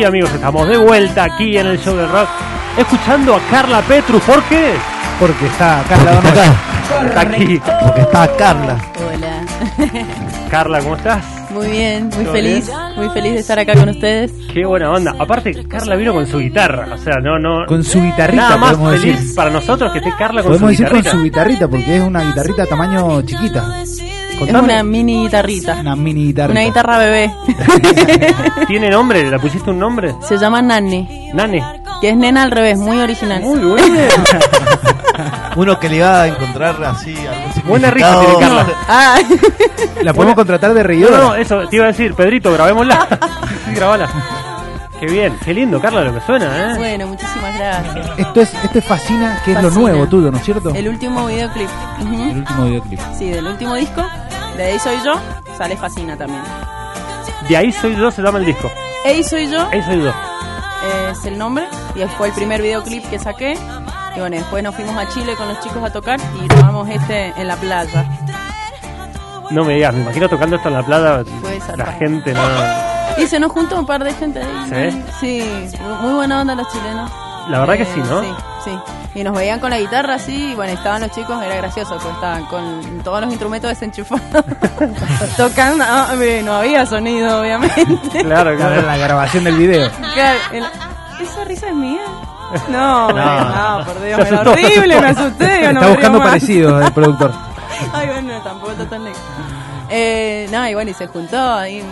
Sí, amigos, estamos de vuelta aquí en el show del rock, escuchando a Carla Petrus. ¿Por qué? Porque está Carla Dama acá. Está aquí. Porque está Carla. Hola. Carla, ¿cómo estás? Muy bien, muy ¿Todo feliz, muy feliz de estar acá con ustedes. Qué buena onda. Aparte, Carla vino con su guitarra. O sea, no, no. Con su guitarrita, Nada más podemos feliz decir. para nosotros que esté Carla con su Podemos decir con guitarrita. su guitarrita, porque es una guitarrita tamaño chiquita. Es Contame, una mini guitarrita, Una mini guitarra. una guitarra bebé. ¿tiene nombre? ¿Le pusiste un nombre? Se llama Nani, Nane. que es nena al revés, muy original. Muy bien. Uno que le iba a encontrar así algún Buena risa tiene Carla. Ah, La podemos contratar de No, reidora. no, eso te iba a decir, Pedrito, grabémosla. sí, grabala. Qué bien, qué lindo, Carla, lo que suena, ¿eh? bueno, muchísimas gracias. Esto es, esto es fascina, que es lo Fascina. nuevo tuyo, ¿no es cierto? El último videoclip. Ujú. El último videoclip. Sí, del último disco. De ahí soy yo, sale Fascina también. De ahí soy yo, se llama el disco. Ahí soy yo, Ahí soy yo. es el nombre. Y fue el primer videoclip que saqué. Y bueno, después nos fuimos a Chile con los chicos a tocar y grabamos este en la playa. No me digas, me imagino tocando esto en la playa. La gente no. Y se nos juntó un par de gente ahí. ¿Sí? Sí, muy buena onda los chilenos. La verdad que sí, ¿no? Sí, sí. Y nos veían con la guitarra así, y bueno, estaban los chicos, era gracioso, pues estaban con todos los instrumentos desenchufados, tocando, ah, eh, no había sonido, obviamente. Claro, La, claro. la grabación del video. Claro, el- ¿Esa risa es mía? No, no, no, por Dios, asustó, se horrible, me asusté. yo no Está me buscando parecidos el productor. Ay, bueno, tampoco está tan lejos. Eh, no, y bueno, y se juntó ahí,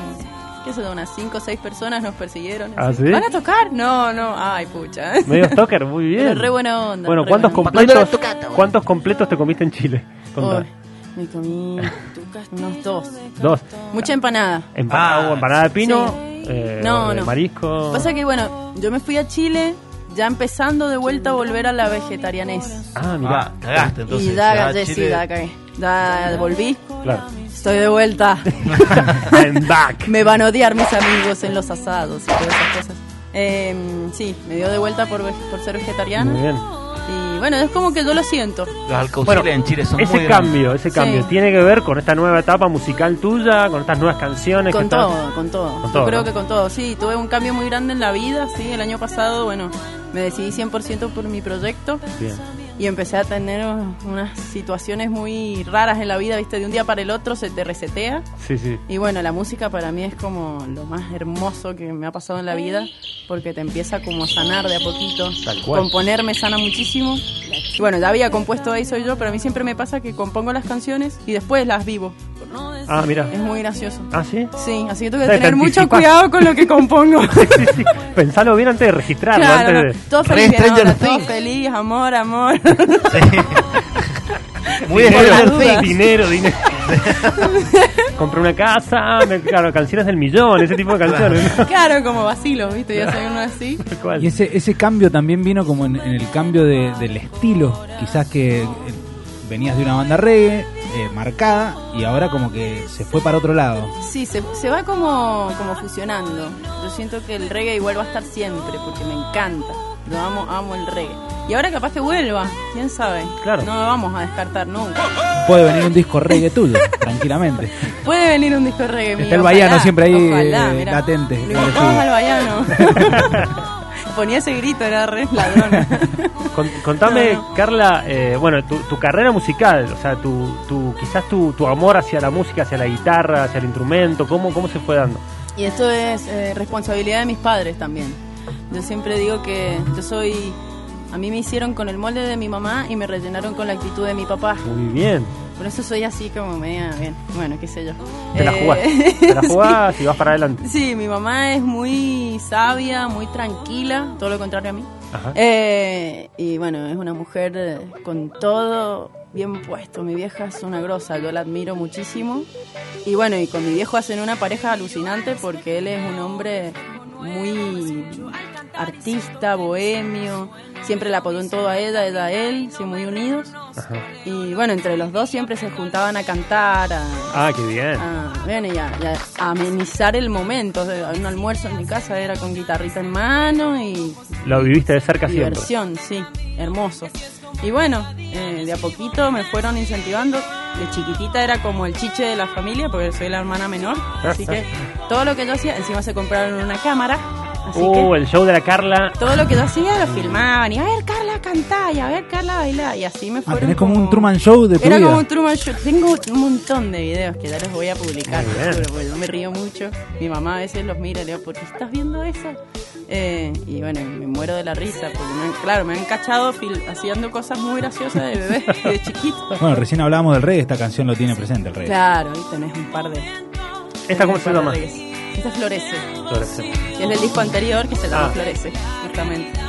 qué sé yo, unas 5 o 6 personas nos persiguieron. ¿Ah, sí? ¿Van a tocar? No, no, ay, pucha. Medio stalker, muy bien. Pero re buena onda. Bueno, ¿cuántos completos, ¿cuántos completos te comiste en Chile? Contá. Me comí unos dos. Dos. Mucha empanada. Empanada, Ah, hubo empanada de pino, sí. eh, No, de no. marisco. Pasa que, bueno, yo me fui a Chile ya empezando de vuelta a volver a la vegetarianés. Ah, mira. Ah, cagaste entonces. y ya, sí, ya cagué. Ya volví. Claro. Estoy de vuelta. I'm back. me van a odiar mis amigos en los asados y todas esas cosas. Eh, sí, me dio de vuelta por, por ser vegetariana. Muy bien. Y bueno, es como que yo lo siento. Los Bueno, en Chile son ese muy grandes. cambio, ese cambio, Sí. ¿tiene que ver con esta nueva etapa musical tuya, con estas nuevas canciones? Con que estás- todo, con todo. Con todo, Yo creo ¿no? que con todo, sí. Tuve un cambio muy grande en la vida, sí. El año pasado, bueno, me decidí 100% por mi proyecto Bien. Y empecé a tener unas situaciones muy raras en la vida, ¿viste? De un día para el otro se te resetea. Sí, sí. Y bueno, la música para mí es como lo más hermoso que me ha pasado en la vida, porque te empieza como a sanar de a poquito. Tal cual. Componer me sana muchísimo. Y bueno, ya había compuesto Ahí Soy Yo, pero a mí siempre me pasa que compongo las canciones y después las vivo. Ah, mira. Es muy gracioso. Ah, sí. Sí, así que tengo que tener mucho cuidado con lo que compongo. Sí, sí. Pensalo bien antes de registrarlo, Claro, no, antes de... todo feliz, ahora, todo feliz, amor, amor. Muy. Things. Dinero, dinero. Compré una casa, me- claro, canciones del millón, ese tipo de canciones. ¿no? claro, como vacilo, ¿viste? Yo soy uno así. Tal cual. Y ese, ese cambio también vino como en, en el cambio de- del estilo. Quizás que venías de una banda reggae eh, marcada y ahora como que se fue para otro lado. Sí, se, se va como, como fusionando. Yo siento que el reggae igual va a estar siempre porque me encanta. Yo amo, amo el reggae. Y ahora capaz que vuelva, quién sabe. Claro. No lo vamos a descartar nunca. Puede venir un disco reggae tuyo, tranquilamente. Puede venir un disco reggae mío. Está el Baiano siempre ahí, ojalá, eh, latente, Le claro, invitamos al Baiano. Ponía ese grito, era re ladrona. Con- contame, No, no. Carla, eh, bueno, tu, tu carrera musical, o sea, tu, tu, quizás tu, tu amor hacia la música, hacia la guitarra, hacia el instrumento, ¿cómo, cómo se fue dando? Y esto es eh, responsabilidad de mis padres también. Yo siempre digo que yo soy... A mí me hicieron con el molde de mi mamá y me rellenaron con la actitud de mi papá. Muy bien. Por eso soy así como media bien. Bueno, qué sé yo. Te la Eh, jugás. Te la jugás y vas para adelante. Sí, mi mamá es muy sabia, muy tranquila, todo lo contrario a mí. Ajá. Eh, y bueno, es una mujer eh, con todo bien puesto. Mi vieja es una grosa, yo la admiro muchísimo. Y bueno, y con mi viejo hacen una pareja alucinante porque él es un hombre muy artista, bohemio. Siempre la apoyó en todo a ella, ella a él, sí, muy unidos. Ajá. Y bueno, entre los dos siempre se juntaban a cantar, a, Ah, qué bien. Ah, bueno, y a, y a amenizar el momento. O sea, un almuerzo en mi casa era con guitarrita en mano y Lo viviste de cerca siempre. diversión, sí, hermoso. Y bueno, eh, de a poquito me fueron incentivando. De chiquitita era como el chiche de la familia, porque soy la hermana menor. Así que todo lo que yo hacía, encima se compraron una cámara. Así Uh, que el show de la Carla. todo lo que yo hacía lo filmaban. Y a ver, Carla cantá, y a ver, Carla bailá. Y así me Ah, fueron. tenés como un Truman Show de tu Era vida. como un Truman Show. Tengo un montón de videos que ya los voy a publicar, yo me río mucho. Mi mamá a veces los mira y le digo, ¿por qué estás viendo eso? Eh, y bueno, me muero de la risa, porque me han- claro, me han cachado fil- haciendo cosas muy graciosas de bebé, de chiquito. Bueno, recién hablábamos del reggae, esta canción lo tiene presente el reggae. Claro, ahí tenés un par de. ¿Esta cómo se llama? Esta florece. Florece. Y es del disco anterior que se llama Ah. Florece, justamente.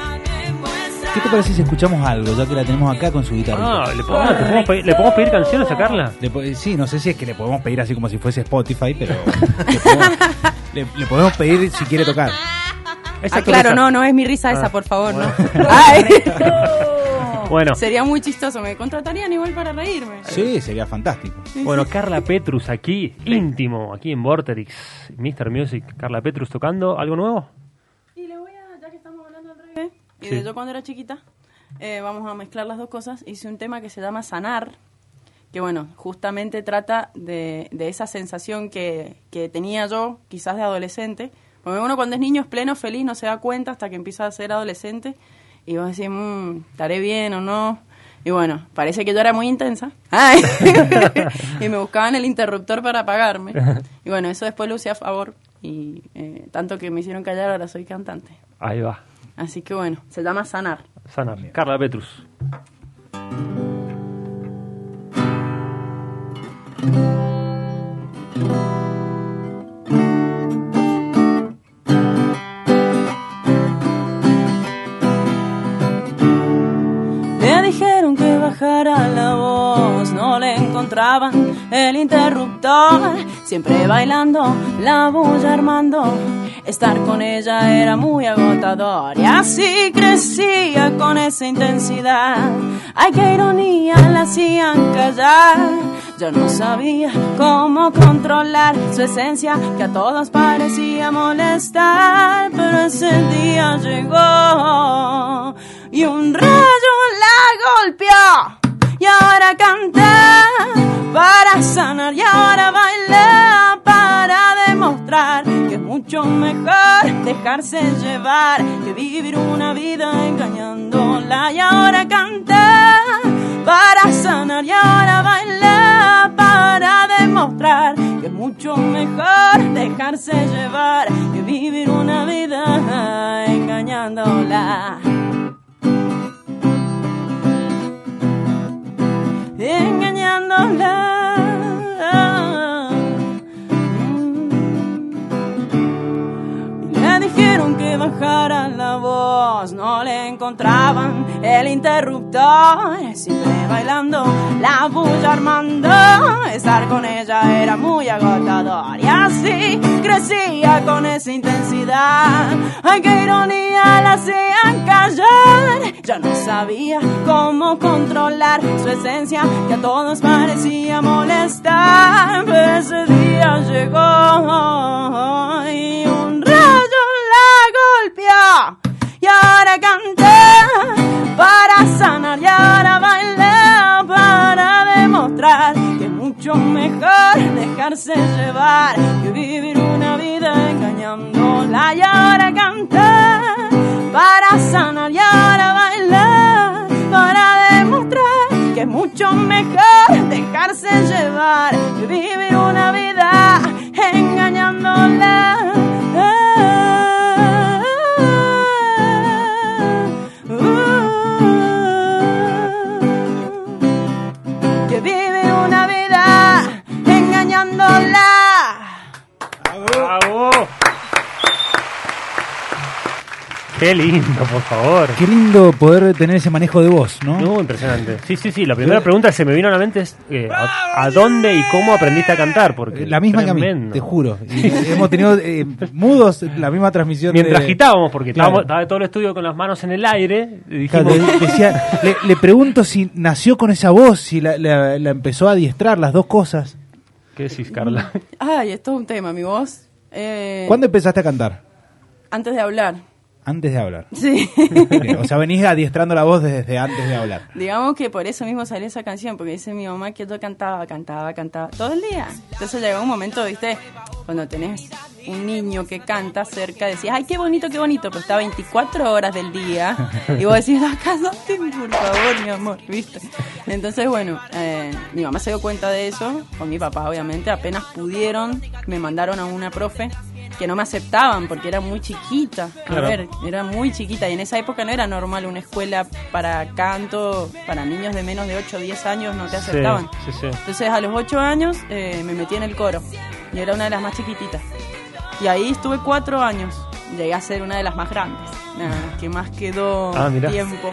¿Qué te parece si escuchamos algo, ya que la tenemos acá con su guitarra? Ah, ¿le podemos, le podemos pedir, ¿le podemos pedir canciones a Carla? Le po- sí, no sé si es que le podemos pedir así como si fuese Spotify, pero le podemos, le- le podemos pedir si quiere tocar. Esa Ah, claro, no, no es mi risa esa, Ah, por favor, no. Ay. Bueno. Sería muy chistoso, me contratarían igual para reírme. Sí, sería fantástico. Bueno, Carla Petrus aquí, íntimo, aquí en Vorterix, Mr. Music. Carla Petrus tocando algo nuevo. Y le voy a, ya que estamos hablando del reggae, y Sí. de yo cuando era chiquita, eh, vamos a mezclar las dos cosas. Hice un tema que se llama Sanar, que bueno, justamente trata de, de esa sensación que, que tenía yo, quizás de adolescente. Porque uno cuando es niño es pleno, feliz, no se da cuenta hasta que empieza a ser adolescente. Y vos decís, mmm, ¿estaré bien o no? Y bueno, parece que yo era muy intensa. Ay. y me buscaban el interruptor para apagarme. Y bueno, eso después lo usé a favor. Y eh, tanto que me hicieron callar, ahora soy cantante. Ahí va, Así que bueno, se llama Sanar. sanar. Carla Petrus. El interruptor. Siempre bailando, la bulla armando. Estar con ella era muy agotador y así crecía con esa intensidad. Ay, qué ironía, la hacían callar. Yo no sabía cómo controlar su esencia que a todos parecía molestar, pero ese día llegó y un rayo la golpeó y ahora canta para sanar y ahora baila para demostrar que es mucho mejor dejarse llevar que vivir una vida engañándola y ahora canta para sanar y ahora baila para demostrar que es mucho mejor dejarse llevar que vivir una vida engañándola. Bajara la voz, no le encontraban el interruptor. Siempre bailando, la bulla armando. Estar con ella era muy agotador y así crecía con esa intensidad. Ay, qué ironía la hacían callar. Ya no sabía cómo controlar su esencia que a todos parecía molestar. Pero ese día llegó dejarse llevar que vivir una vida engañándola. Y ahora canté para sanar y ahora bailar para demostrar que es mucho mejor dejarse llevar que vivir una vida engañándola. Qué lindo, por favor. Qué lindo poder tener ese manejo de voz, ¿no? No, impresionante. Sí, sí, sí. La primera pregunta que se me vino a la mente es eh, ¿a, a dónde y cómo aprendiste a cantar? Porque La misma que a tremendo. mí, te juro. Y hemos tenido eh, mudos la misma transmisión. Mientras de- agitábamos, porque Claro. estábamos, estaba todo el estudio con las manos en el aire, y Claro, dijimos, de- decía, le, le pregunto si nació con esa voz, si la, la- la empezó a adiestrar las dos cosas. ¿qué decís, Carla? Ay, esto es un tema, mi voz. Eh, ¿Cuándo empezaste a cantar? Antes de hablar. Antes de hablar. Sí. Bien, O sea, venís adiestrando la voz desde antes de hablar. Digamos que por eso mismo salió esa canción, porque dice mi mamá que yo cantaba, cantaba, cantaba todo el día. Entonces llegó un momento, viste, cuando tenés un niño que canta cerca, decías, ay, qué bonito, qué bonito, pero está 24 horas del día. Y vos decís, cállate, por favor, mi amor, ¿viste? Entonces, bueno, eh, mi mamá se dio cuenta de eso, con mi papá, obviamente, apenas pudieron, me mandaron a una profe que no me aceptaban porque era muy chiquita. Claro. A ver, era muy chiquita y en esa época no era normal una escuela para canto, para niños de menos de 8 o 10 años no te aceptaban. sí, sí. Entonces a los 8 años eh, me metí en el coro y era una de las más chiquititas. Y ahí estuve 4 años. Llegué a ser una de las más grandes, la que más quedó Ah, tiempo.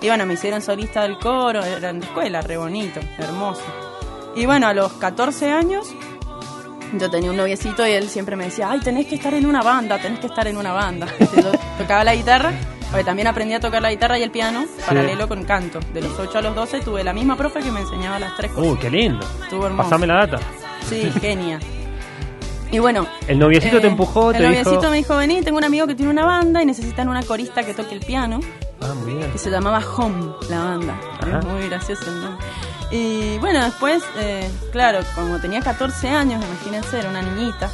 Y bueno, me hicieron solista del coro, era en la escuela, re bonito, hermoso. Y bueno, a los 14 años yo tenía un noviecito y él siempre me decía, ay, tenés que estar en una banda, tenés que estar en una banda. Yo tocaba la guitarra, porque también aprendí a tocar la guitarra y el piano, paralelo con canto. De los 8 a los 12 tuve la misma profe que me enseñaba las tres cosas. Uy, qué lindo. Estuvo hermoso. Pasame la data. Sí, genia. Y bueno. El noviecito eh, te empujó, te El noviecito dijo... me dijo, vení, tengo un amigo que tiene una banda y necesitan una corista que toque el piano. Ah, muy bien. que se llamaba Home, la banda. Muy gracioso el nombre. Y bueno, después, eh, claro, como tenía 14 años, imagínense, era una niñita.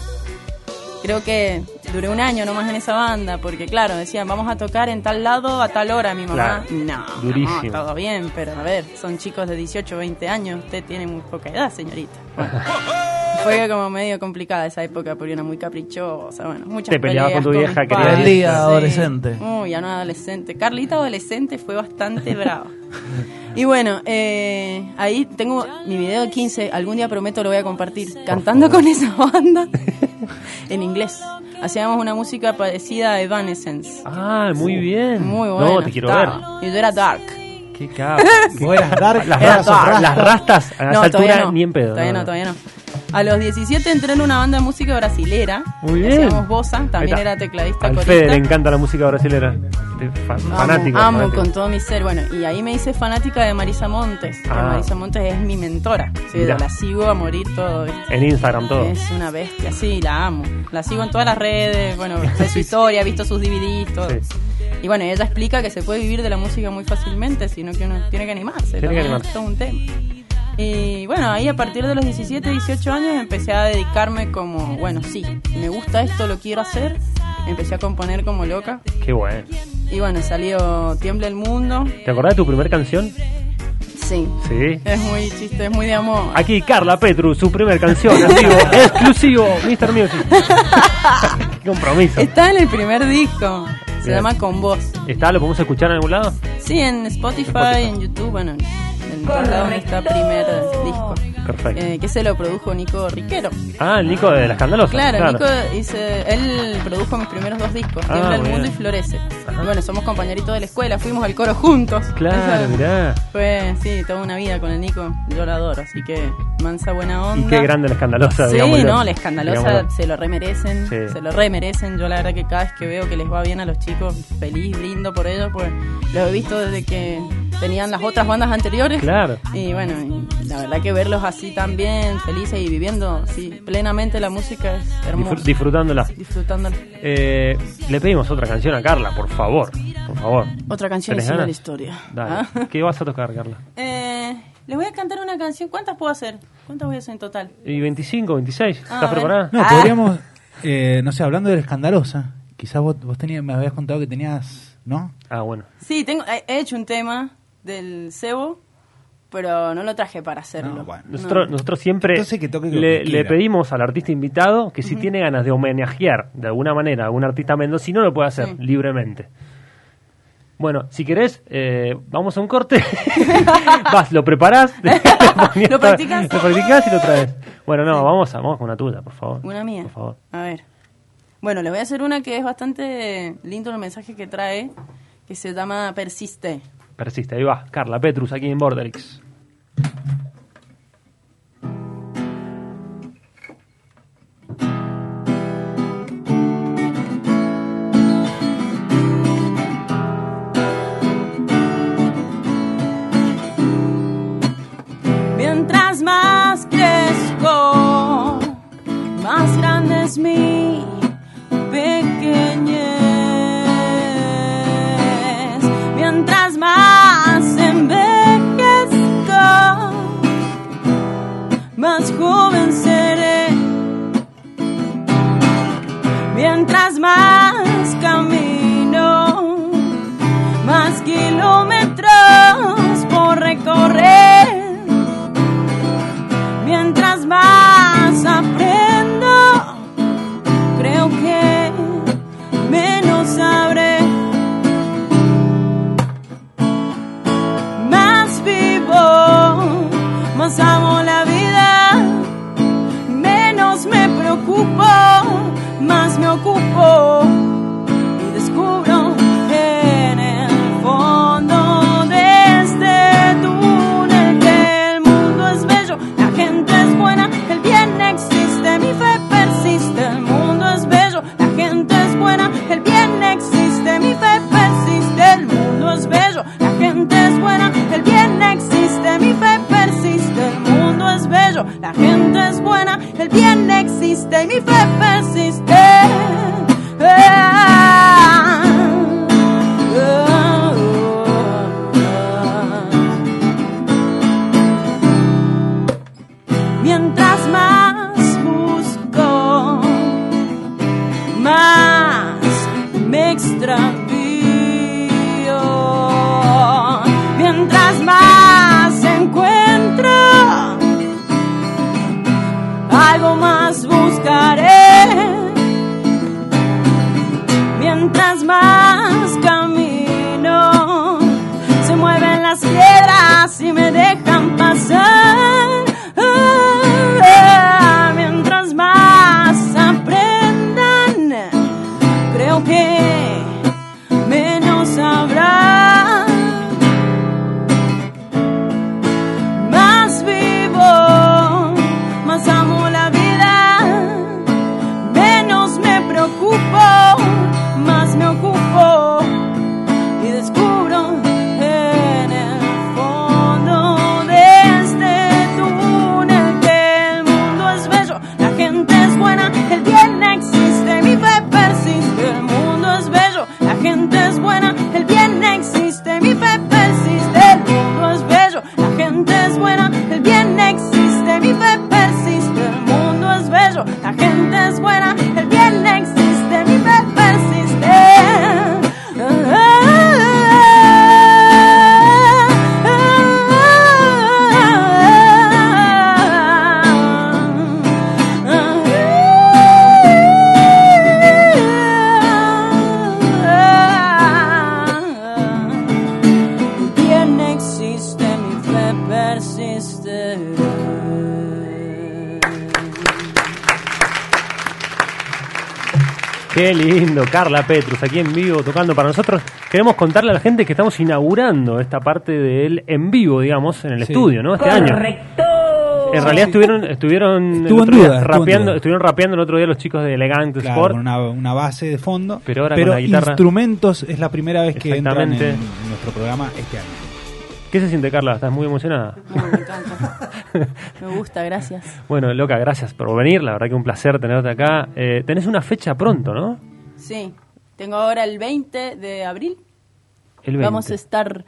Creo que duré un año nomás en esa banda, porque claro, decían, vamos a tocar en tal lado a tal hora, mi mamá. Claro, No, durísimo. no, todo bien, pero a ver, son chicos de 18, 20 años, usted tiene muy poca edad, señorita. Bueno, fue como medio complicada esa época porque era muy caprichosa, bueno, muchas Te peleabas peleas con tu vieja, querías- padres, sí. adolescente. Uy, ya no adolescente. Carlita adolescente fue bastante brava. Y bueno, eh, ahí tengo mi video de 15, algún día prometo lo voy a compartir, cantando con esa banda en inglés. Hacíamos una música parecida a Evanescence. Ah, muy bien. Muy bueno. No, te quiero ver. Y yo era dark. Qué capo. Vos eras dark, Las rastas, las rastas a esa No, todavía altura no. ni en pedo. Todavía no, todavía no. A los 17 entré en una banda de música brasilera. Muy bien. Hacíamos bossa, Ahí también era tecladista Al. Fede le encanta la música brasilera. Este, Amo, fanático. amo fanático. con todo mi ser. Bueno, y ahí me hice fanática de Marisa Montes. que Ah. Marisa Montes es mi mentora. Sí, la sigo a morir todo. ¿viste? En Instagram todo. Es una bestia, sí, la amo. La sigo en todas las redes, bueno, sé su historia, he visto sus DVDs, todo. Sí. Y bueno, ella explica que se puede vivir de la música muy fácilmente, sino que uno tiene que animarse. Tiene que animarse. Es todo un tema. Y bueno, ahí a partir de los 17, 18 años empecé a dedicarme como, bueno, sí, me gusta esto, lo quiero hacer. Empecé a componer como loca. Qué bueno. Y bueno, salió Tiembla el Mundo. ¿Te acordás de tu primer canción? Sí. Sí. Es muy chiste, es muy de amor. Aquí Carla Petru, su primer canción, vivo, exclusivo, Mr. Music. Qué compromiso. Está en el primer disco. Se Bien. llama Con Vos. ¿Está? ¿Lo podemos escuchar en algún lado? Sí, en Spotify, Spotify. en YouTube, bueno, lados está primer disco. Perfecto. Eh, que se lo produjo Nico Riquero. Ah, el Nico de la Escandalosa. Claro, Nico hice, él produjo mis primeros dos discos, Ah, Tiembla el Mundo y Florece. Ajá. Y bueno, somos compañeritos de la escuela, fuimos al coro juntos. Claro, Esa mirá. Fue, sí, toda una vida con el Nico, yo lo adoro, así que mansa buena Y onda. qué grande la Escandalosa, Sí, digámoslo. no, la escandalosa Digámoslo. se lo remerecen, Sí. se lo remerecen. Yo la verdad que cada vez que veo que les va bien a los chicos, feliz, brindo por ellos, pues los he visto desde que tenían las otras bandas anteriores. Claro. Y bueno, y la verdad que verlos así también, felices y viviendo sí, plenamente la música es hermoso. Disfr- disfrutándola. Disfrutándola. Eh, le pedimos otra canción a Carla, por favor. Por favor. Otra canción ¿Tenés encima de la historia. Dale. ¿Ah? ¿Qué vas a tocar, Carla? Eh, les voy a cantar una canción. ¿Cuántas puedo hacer? ¿Cuántas voy a hacer en total? ¿Y 25, 26? Ah, ¿Estás preparada? No, Ah. podríamos, eh, no sé, hablando de la escandalosa, quizás vos, vos tenías, me habías contado que tenías, ¿no? Ah, bueno. Sí, tengo, he hecho un tema del cebo, pero no lo traje para hacerlo. No, bueno. Nosotros, nosotros siempre que toque le, que le pedimos al artista invitado que si tiene ganas de homenajear de alguna manera a un artista mendocino lo puede hacer Sí. libremente. Bueno, si querés, eh, vamos a un corte. Vas, lo preparás. ¿Lo practicás y lo traes. Bueno, no, vamos, a, vamos con una tuya, por favor. Una mía. Por favor. A ver. Bueno, les voy a hacer una que es bastante lindo el mensaje que trae, que se llama Persiste. Persiste, ahí va. Carla Petrus, aquí en Borderix. mientras más camino, más kilómetros. Me extravío. Mientras más encuentro, algo más buscaré. Mientras más camino, se mueven las piedras y me Carla Petrus, aquí en vivo tocando para nosotros. Queremos contarle a la gente que estamos inaugurando esta parte del en vivo, digamos, en el Sí. estudio, ¿no? Este año. En realidad estuvieron, estuvieron, el Estuvo en otro día duda, estuvo en rapeando, duda. estuvieron rapeando el otro día los chicos de Elegant Claro, Sport. con una, una base de fondo. Pero ahora con la guitarra- instrumentos es la primera vez que entran en, en nuestro programa este año. ¿Qué se siente, Carla? ¿Estás muy emocionada? Muy, me encanta. Me gusta, gracias. Bueno, loca, gracias por venir. La verdad que un placer tenerte acá. Eh, tenés una fecha pronto, ¿no? Sí, tengo ahora el 20 de abril. El 20. Vamos a estar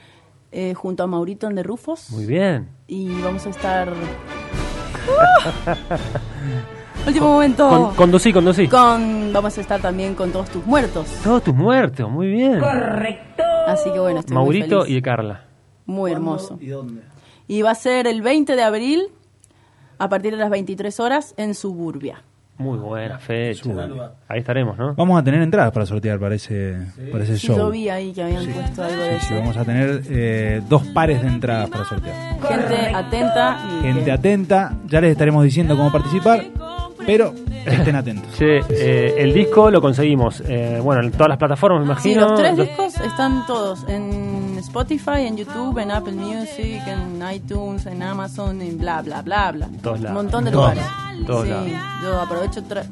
eh, junto a Maurito de Rufos. Muy bien. Y vamos a estar. Último momento. Con, conducí, conducí. Con- Vamos a estar también con todos tus muertos. Todos tus muertos, muy bien. Así que bueno, estoy muy Maurito feliz. y Carla. Muy hermoso. ¿Y dónde? Y va a ser el 20 de abril a partir de las 23 horas en Suburbia. Muy buena fecha. Ahí estaremos, ¿no? Vamos a tener entradas para sortear para ese, para ese Sí, show. yo vi ahí que habían puesto algo de Sí, eso. vamos a tener eh, dos pares de entradas para sortear. Gente atenta. y Gente que- atenta, ya les estaremos diciendo cómo participar, pero estén atentos. Che, eh, el disco lo conseguimos, eh, bueno, en todas las plataformas, me Sí, imagino. los tres Los- discos están todos en Spotify, en YouTube, en Apple Music, en iTunes, en Amazon, en bla, bla, bla, bla. todos Un montón de todos lugares. en todos sí, lados. yo aprovecho. tra-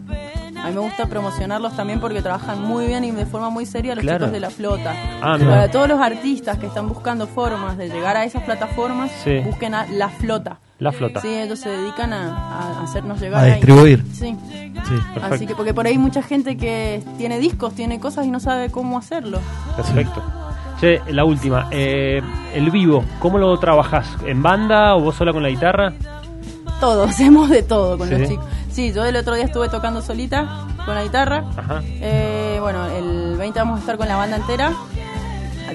A mí me gusta promocionarlos también porque trabajan muy bien y de forma muy seria los Claro. chicos de la flota. Ah. Para todos los artistas que están buscando formas de llegar a esas plataformas, Sí. busquen a la flota. La flota. Sí, ellos se dedican a, a hacernos llegar A ahí. distribuir. Sí. Sí. Perfecto. Así que porque por ahí mucha gente que tiene discos, tiene cosas y no sabe cómo hacerlo. Perfecto. Che, la última, eh, el vivo, ¿cómo lo trabajás? ¿En banda o vos sola con la guitarra? Todo, hacemos de todo con Sí. los chicos. Sí, yo el otro día estuve tocando solita con la guitarra. Ajá. Eh, bueno, el 20 vamos a estar con la banda entera,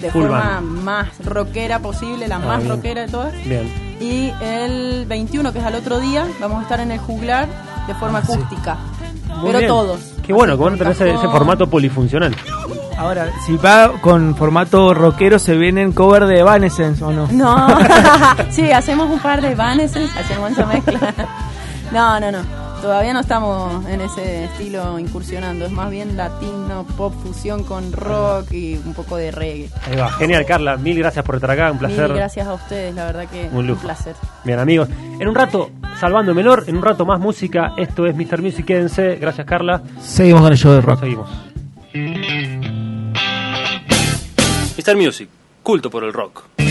de Full forma band. más rockera posible, la Ah, más bien. rockera de todas. Bien. Y el 21, que es al otro día, vamos a estar en el juglar de forma acústica. Muy pero bien. todos. Qué bueno, que van a tener ese, formato polifuncional. Ahora, si va con formato rockero, ¿se vienen cover de Evanescence o no? No, sí, hacemos un par de vaneses, hacemos esa mezcla. No, no, no. Todavía no estamos en ese estilo incursionando. Es más bien latino, pop fusión con rock y un poco de reggae. Ahí va. Genial, Carla. Mil gracias por estar acá. Un placer. Mil gracias a ustedes, la verdad que Un lujo. placer. Bien, amigos. En un rato, salvando menor, en un rato más música. Esto es Mr. Music. Quédense. Gracias, Carla. Seguimos con el show de rock. Seguimos. Mr. Music, culto por el rock.